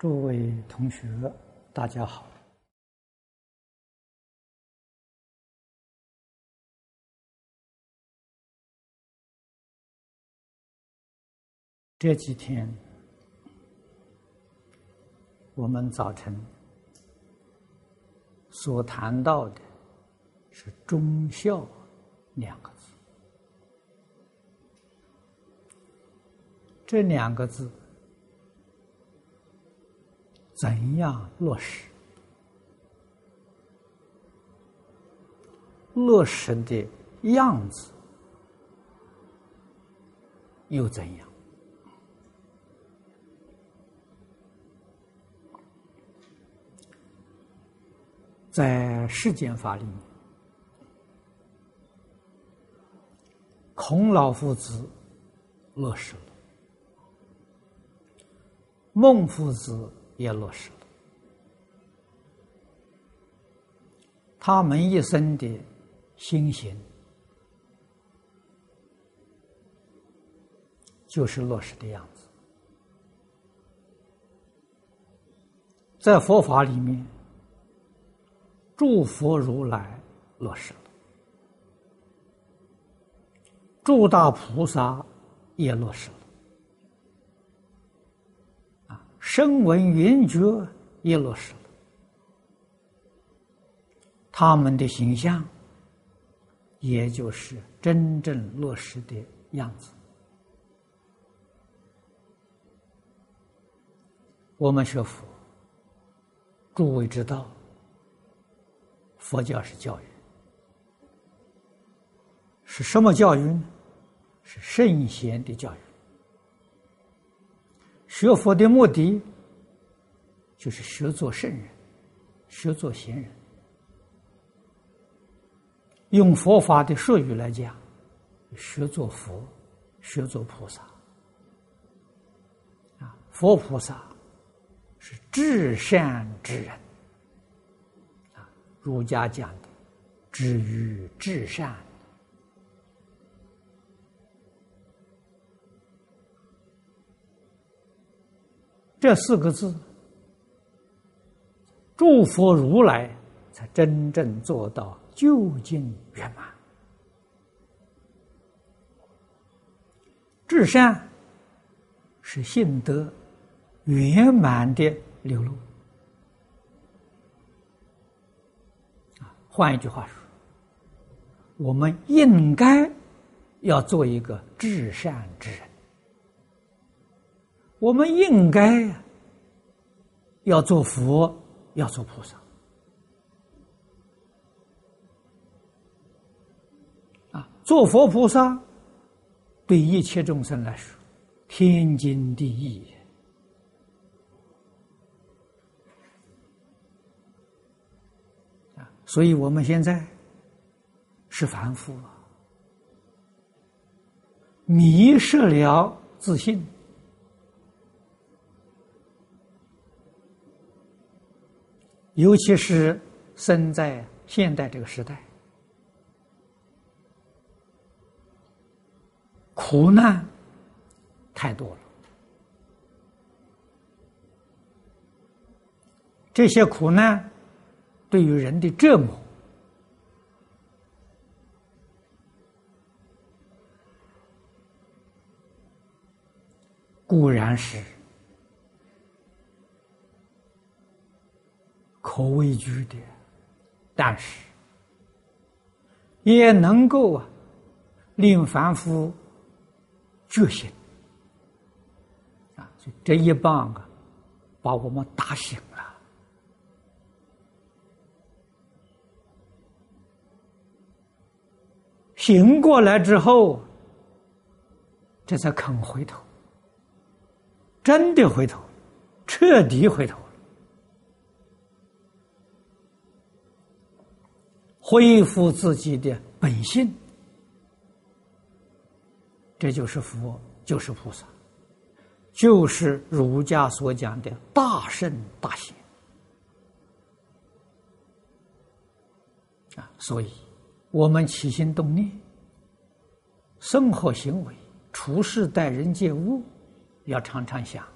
诸位同学，大家好。这几天，我们早晨所谈到的是“忠孝”两个字，这两个字。怎样落实？落实的样子又怎样？在世间法里面，孔老夫子落实了，孟夫子。也落实了，他们一生的心行，就是落实的样子。在佛法里面，诸佛如来落实了，诸大菩萨也落实了。声闻缘觉也落实了，他们的形象，也就是真正落实的样子。我们学佛，诸位知道，佛教是教育，是什么教育呢？是圣贤的教育。学佛的目的，就是学做圣人，学做贤人。用佛法的术语来讲，学做佛，学做菩萨。啊，佛菩萨是至善之人。啊，儒家讲的，至于至善。这四个字，诸佛如来才真正做到究竟圆满。至善是性德圆满的流露。啊，换一句话说，我们应该要做一个至善之人。我们应该要做佛，要做菩萨啊！做佛菩萨对一切众生来说，天经地义啊！所以我们现在是凡夫啊，迷失了自信。尤其是生在现代这个时代，苦难太多了。这些苦难对于人的折磨，固然是。可畏惧的，但是也能够啊，令凡夫觉醒啊！这一棒啊，把我们打醒了。醒过来之后，这才肯回头，真的回头，彻底回头。恢复自己的本性，这就是佛，就是菩萨，就是儒家所讲的大圣大贤啊！所以，我们起心动念、生活行为、处事待人接物，要常常想：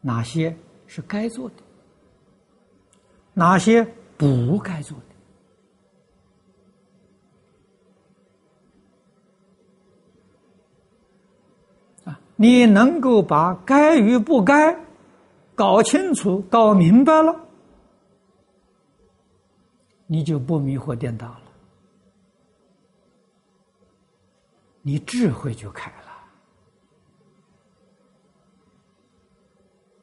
哪些是该做的，哪些不该做的啊？你能够把该与不该搞清楚、搞明白了，你就不迷惑颠倒了，你智慧就开了。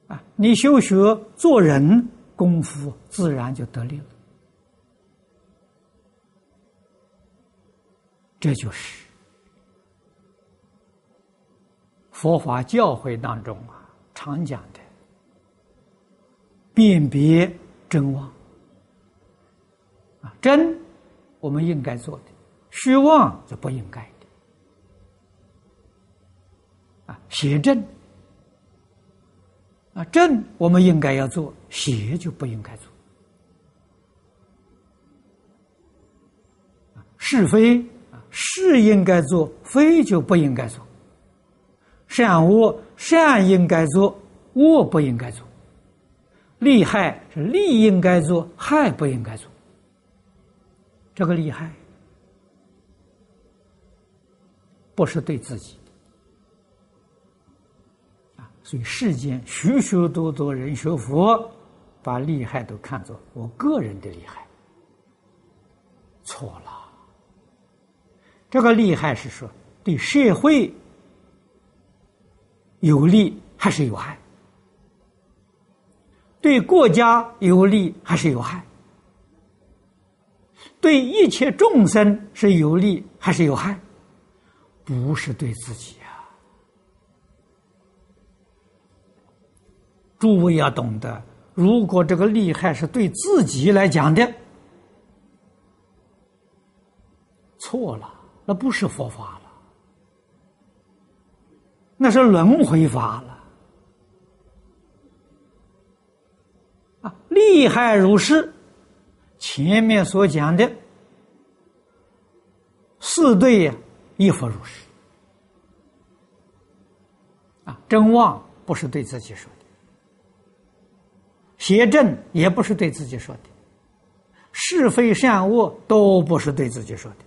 啊，你修学做人功夫，自然就得力了。这就是佛法教诲当中啊常讲的辨别真妄啊，真我们应该做的，虚妄就不应该的啊，邪正。啊，正我们应该要做，邪就不应该做。是非啊，是应该做，非就不应该做。善恶，善应该做，恶不应该做。利害是利应该做，害不应该做。这个利害，不是对自己。所以世间许许多多人学佛，把利害都看作我个人的利害，错了。这个利害是说对社会有利还是有害？对国家有利还是有害？对一切众生是有利还是有害？不是对自己。诸位要懂得，如果这个利害是对自己来讲的，错了，那不是佛法了，那是轮回法了。啊，利害如是，前面所讲的四对呀，亦复如是。啊，真妄不是对自己说。邪正也不是对自己说的，是非善恶都不是对自己说的。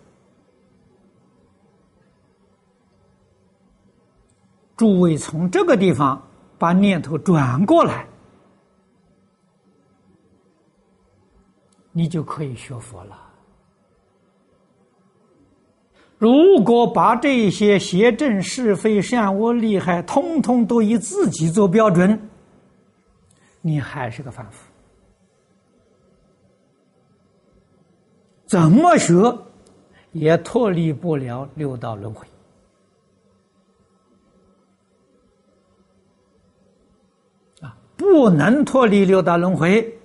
诸位从这个地方把念头转过来，你就可以学佛了。如果把这些邪正是非善恶利害，通通都以自己做标准。你还是个凡夫，怎么学也脱离不了六道轮回啊！不能脱离六道轮回，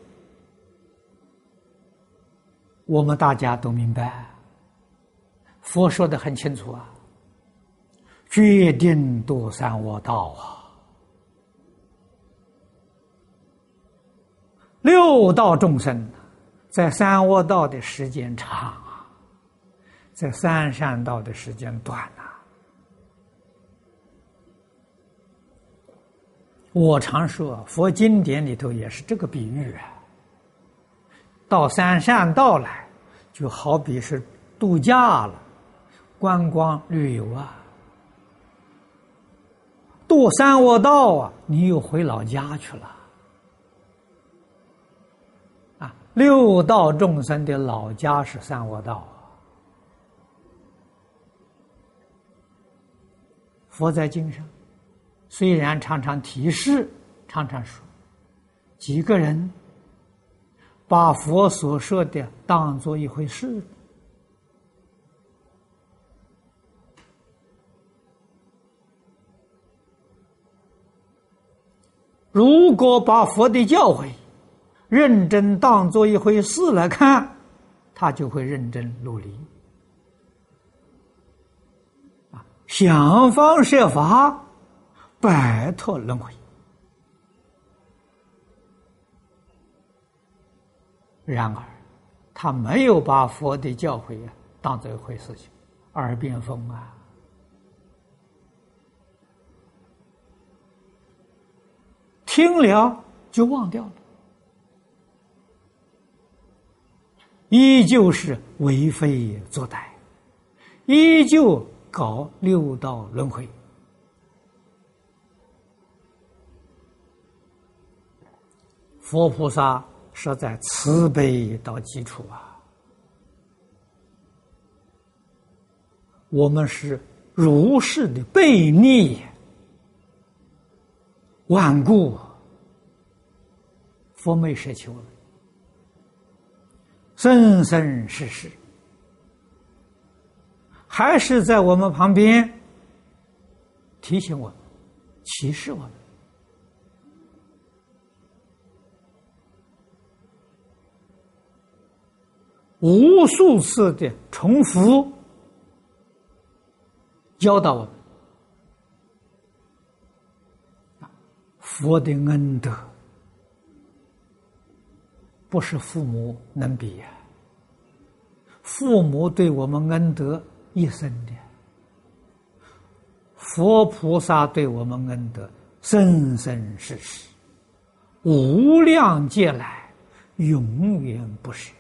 我们大家都明白，佛说的很清楚啊，决定堕三恶道啊！六道众生在三恶道的时间长啊，在三善道的时间短呐。我常说，佛经典里头也是这个比喻啊。到三善道来，就好比是度假了，观光旅游啊。渡三恶道啊，你又回老家去了。六道众生的老家是三恶道。佛在经上虽然常常提示，常常说，几个人把佛所说的当做一回事。如果把佛的教诲，认真当做一回事来看，他就会认真努力。啊，想方设法摆脱轮回。然而，他没有把佛的教诲啊当做一回事情，耳边风啊，听了就忘掉了，依旧是为非作歹，依旧搞六道轮回。佛菩萨是在慈悲到基础啊，我们是如是的悖逆、顽固，佛没舍弃我们，生生世世还是在我们旁边提醒我们、启示我们。无数次的重复教导我们，佛的恩德不是父母能比呀。父母对我们恩德一生的，佛菩萨对我们恩德生生世世，无量劫来永远不舍。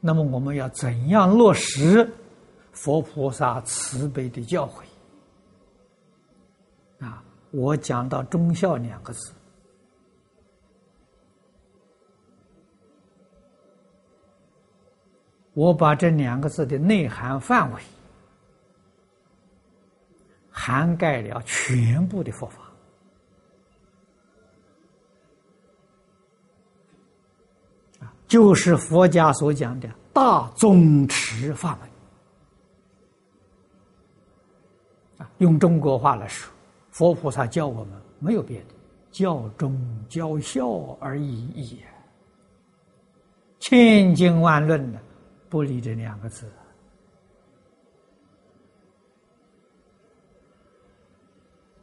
那么我们要怎样落实佛菩萨慈悲的教诲？啊，我讲到“忠孝”两个字，我把这两个字的内涵范围涵盖了全部的佛法。就是佛家所讲的大宗持法门啊，用中国话来说，佛菩萨教我们没有别的，教忠教孝而已矣，千经万论的不离这两个字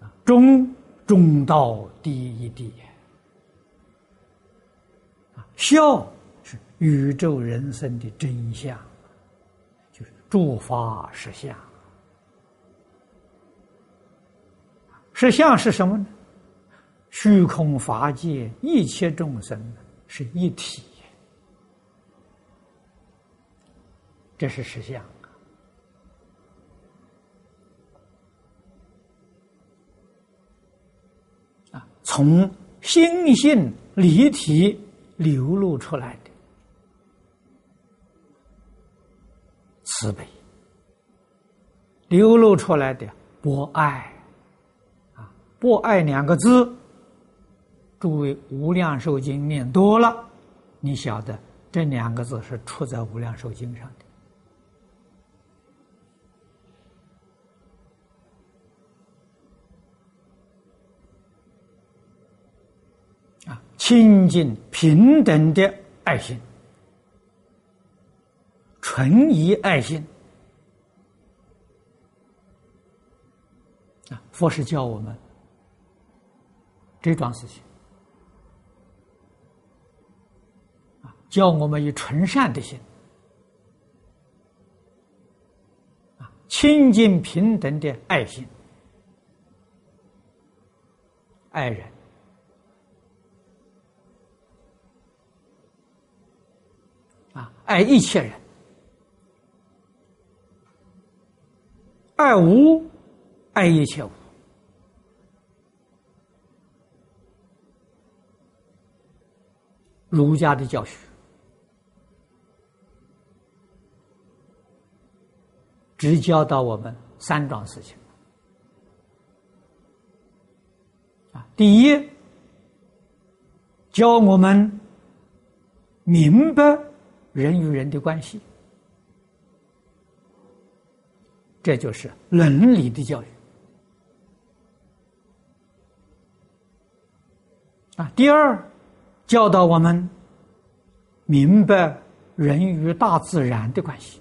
啊，忠忠到第一地啊，孝。宇宙人生的真相，就是诸法实相。实相是什么呢？虚空法界一切众生是一体，这是实相啊！从心性离体流露出来的。慈悲流露出来的博爱啊，博爱两个字，诸位无量寿经念多了，你晓得这两个字是出在无量寿经上的清净平等的爱心。纯以爱心啊！佛是教我们这桩事情啊，教我们以纯善的心啊，清净平等的爱心，爱人爱一切人。爱无，爱一切无。儒家的教学，只教导我们三桩事情。啊，第一，教我们明白人与人的关系。这就是伦理的教育啊！第二，教导我们明白人与大自然的关系；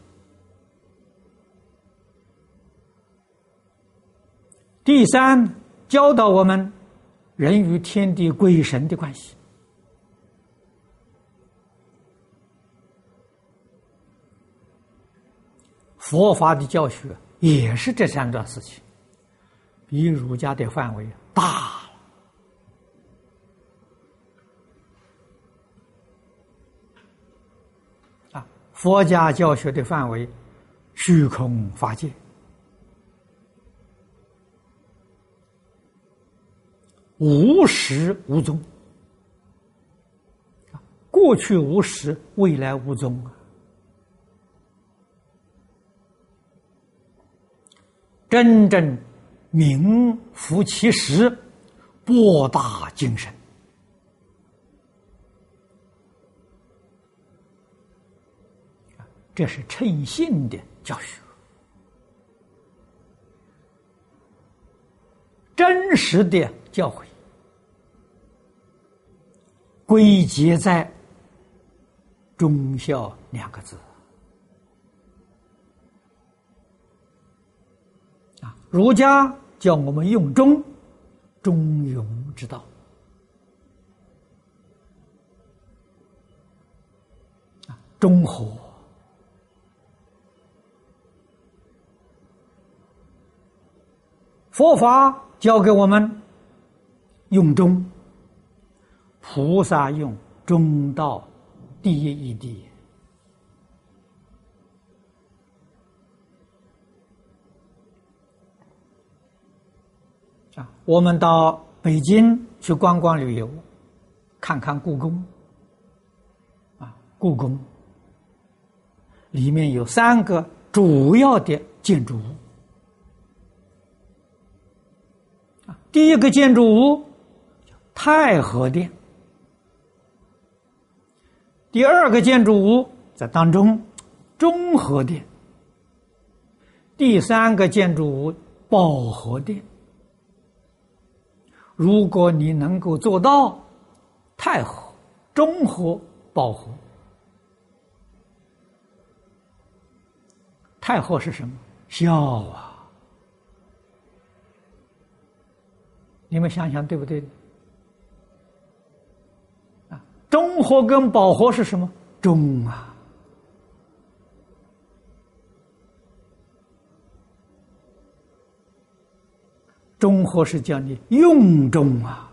第三，教导我们人与天地鬼神的关系。佛法的教学。也是这三段事情，比儒家的范围大了啊！佛家教学的范围，虚空法界，无始无终过去无始，未来无终啊！真正。名副其实，博大精深这是诚信的教学，真实的教诲，归结在忠孝两个字。儒家叫我们用中，中庸之道啊，中和。佛法教给我们用中，菩萨用中道第一义谛。我们到北京去观光旅游，看看故宫。啊，故宫里面有三个主要的建筑物。啊，第一个建筑物太和殿，第二个建筑物在当中，中和殿，第三个建筑物保和殿。如果你能够做到太和、中和、保和，太和是什么？孝啊！你们想想对不对？啊，中和跟保和是什么？中啊！中和是叫你用中啊，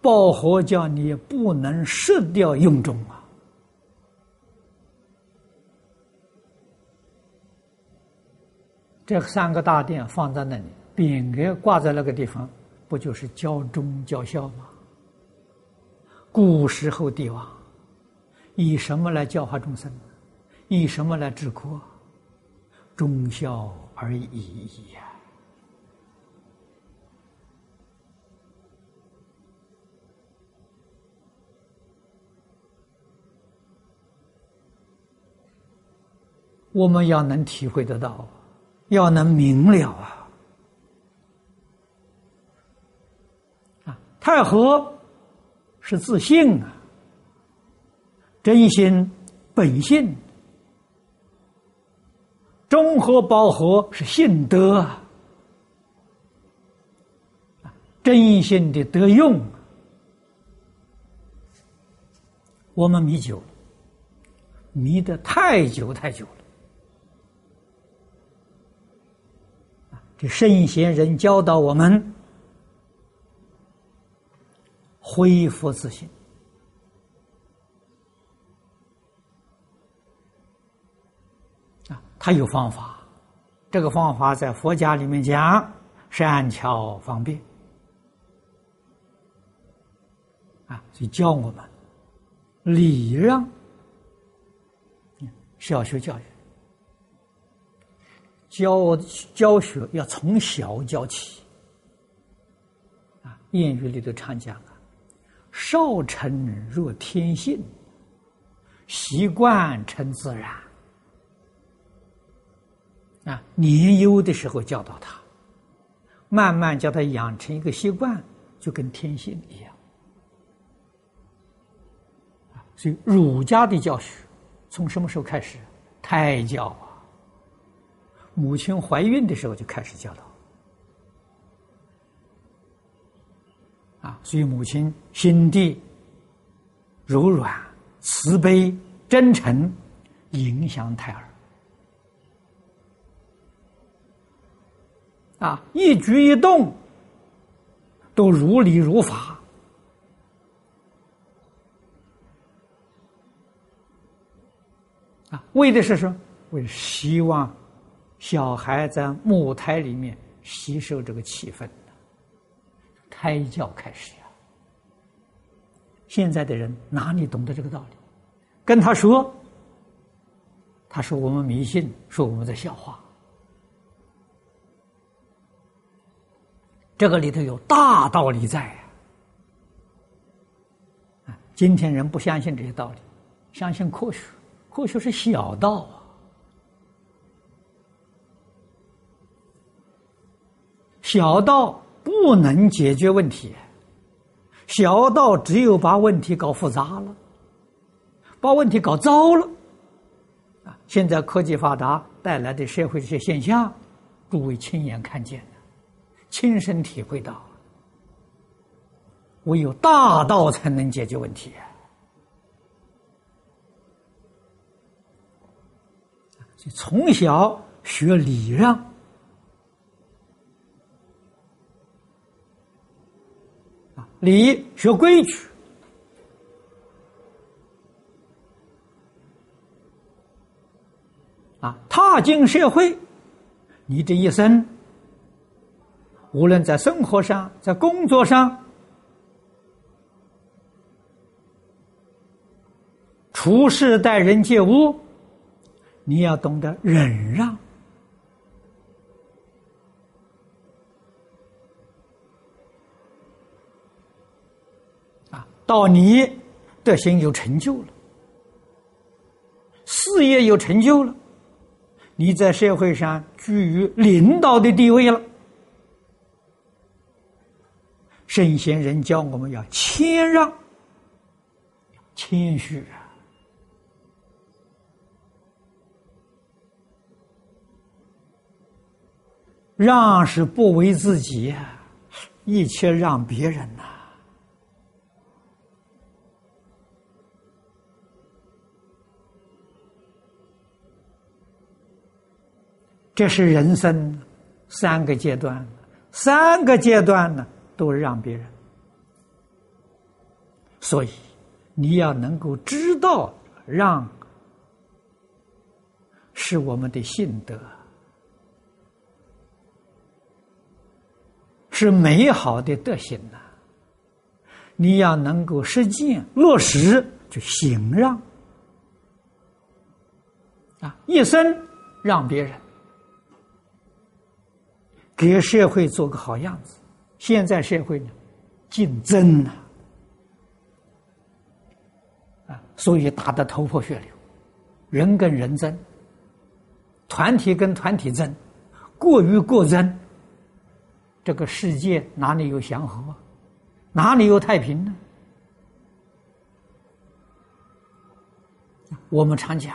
报和叫你不能失掉用中啊。这三个大殿放在那里，匾额挂在那个地方，不就是教忠教孝吗？古时候帝王以什么来教化众生？以什么来治国？忠孝而已呀。我们要能体会得到，要能明了啊！啊，太和是自信啊，真心本性；中和保和是信德啊，真心的德用。我们迷久，迷得太久太久了。这圣贤人教导我们恢复自信啊，他有方法。这个方法在佛家里面讲善巧方便啊，就教我们礼让，小学教育。教教学要从小教起，啊，谚语里头常讲啊，“少成若天性，习惯成自然。”啊，年幼的时候教导他，慢慢叫他养成一个习惯，就跟天性一样。所以儒家的教学从什么时候开始？胎教啊。母亲怀孕的时候就开始教导，啊，所以母亲心地柔软、慈悲、真诚，影响胎儿。啊，一举一动都如理如法，啊，为的是什么？为希望小孩在母胎里面吸收这个气氛胎教开始呀。现在的人哪里懂得这个道理？跟他说，他说我们迷信，说我们在笑话。这个里头有大道理在啊！今天人不相信这些道理，相信科学，科学是小道啊，小道不能解决问题，小道只有把问题搞复杂了，把问题搞糟了。啊！现在科技发达带来的社会这些现象，诸位亲眼看见。亲身体会到，唯有大道才能解决问题。从小学礼让啊，礼学规矩啊，踏进社会，你这一生。无论在生活上，在工作上，处事待人接物，你要懂得忍让到你德行有成就了，事业有成就了，你在社会上居于领导的地位了。圣贤人教我们要谦让、谦虚啊，让是不为自己，一切让别人呐。这是人生三个阶段，三个阶段呢。都让别人，所以你要能够知道让是我们的信德，是美好的德行呐。你要能够实践落实，就行让啊，一生让别人，给社会做个好样子。现在社会呢，竞争呐，啊，所以打得头破血流，人跟人争，团体跟团体争，过于过争，这个世界哪里有祥和，哪里有太平呢？我们常讲，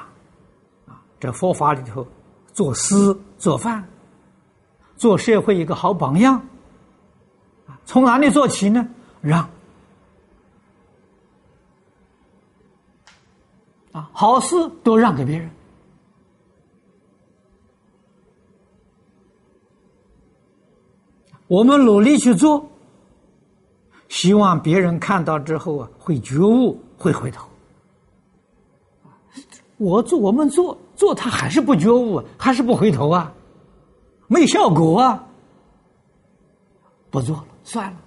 啊，这佛法里头，做师做饭，做社会一个好榜样。从哪里做起呢？让啊，好事都让给别人。我们努力去做，希望别人看到之后啊，会觉悟，会回头。我做，我们做做，他还是不觉悟，还是不回头啊，没效果啊，不做了。算了，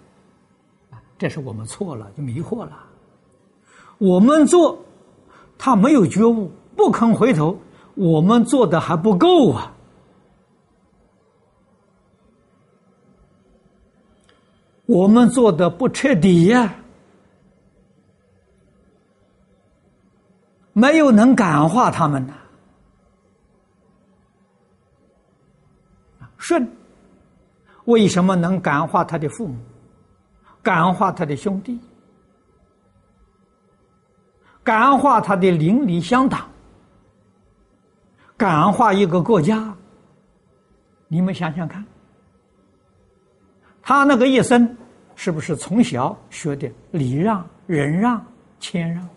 这是我们错了，就迷惑了。我们做，他没有觉悟，不肯回头，我们做的还不够啊。我们做的不彻底呀，没有能感化他们呐。顺。为什么能感化他的父母，感化他的兄弟，感化他的邻里乡党，感化一个国家？你们想想看，他那个一生是不是从小学的礼让、忍让、谦让？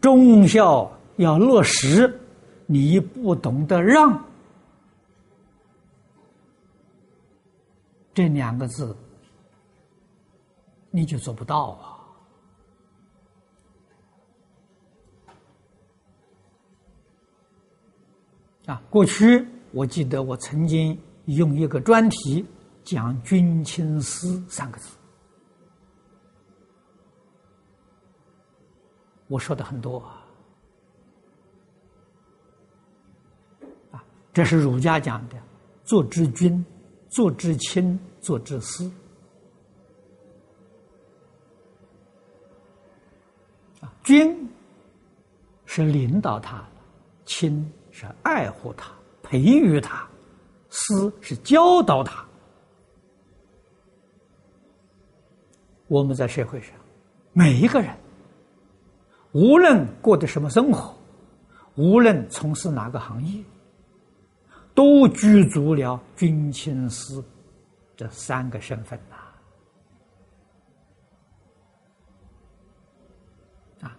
忠孝要落实。你不懂得让，这两个字你就做不到啊！啊，过去我记得我曾经用一个专题讲“君亲师”三个字，我说的很多啊。这是儒家讲的，做之君，做之亲，做之师。啊，君是领导他，亲。是爱护他、培育他，师是教导他。我们在社会上，每一个人，无论过的什么生活，无论从事哪个行业，都具足了君亲师这三个身份呐。啊，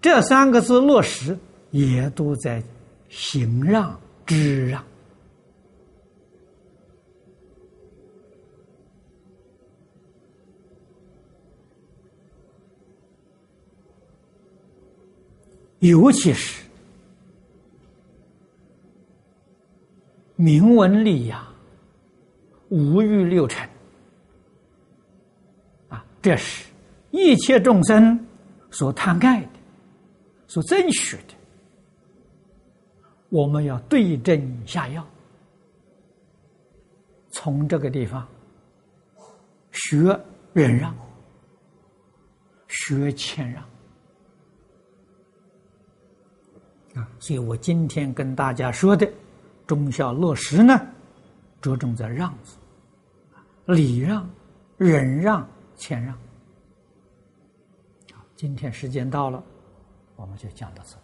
这三个字落实，也都在。行让、知让，尤其是明文立养、五欲六尘啊，这是一切众生所贪爱的、所争取的。我们要对症下药，从这个地方学忍让，学谦让啊！所以我今天跟大家说的忠孝落实呢，着重在让字，礼让、忍让、谦让。好，今天时间到了，我们就讲到这。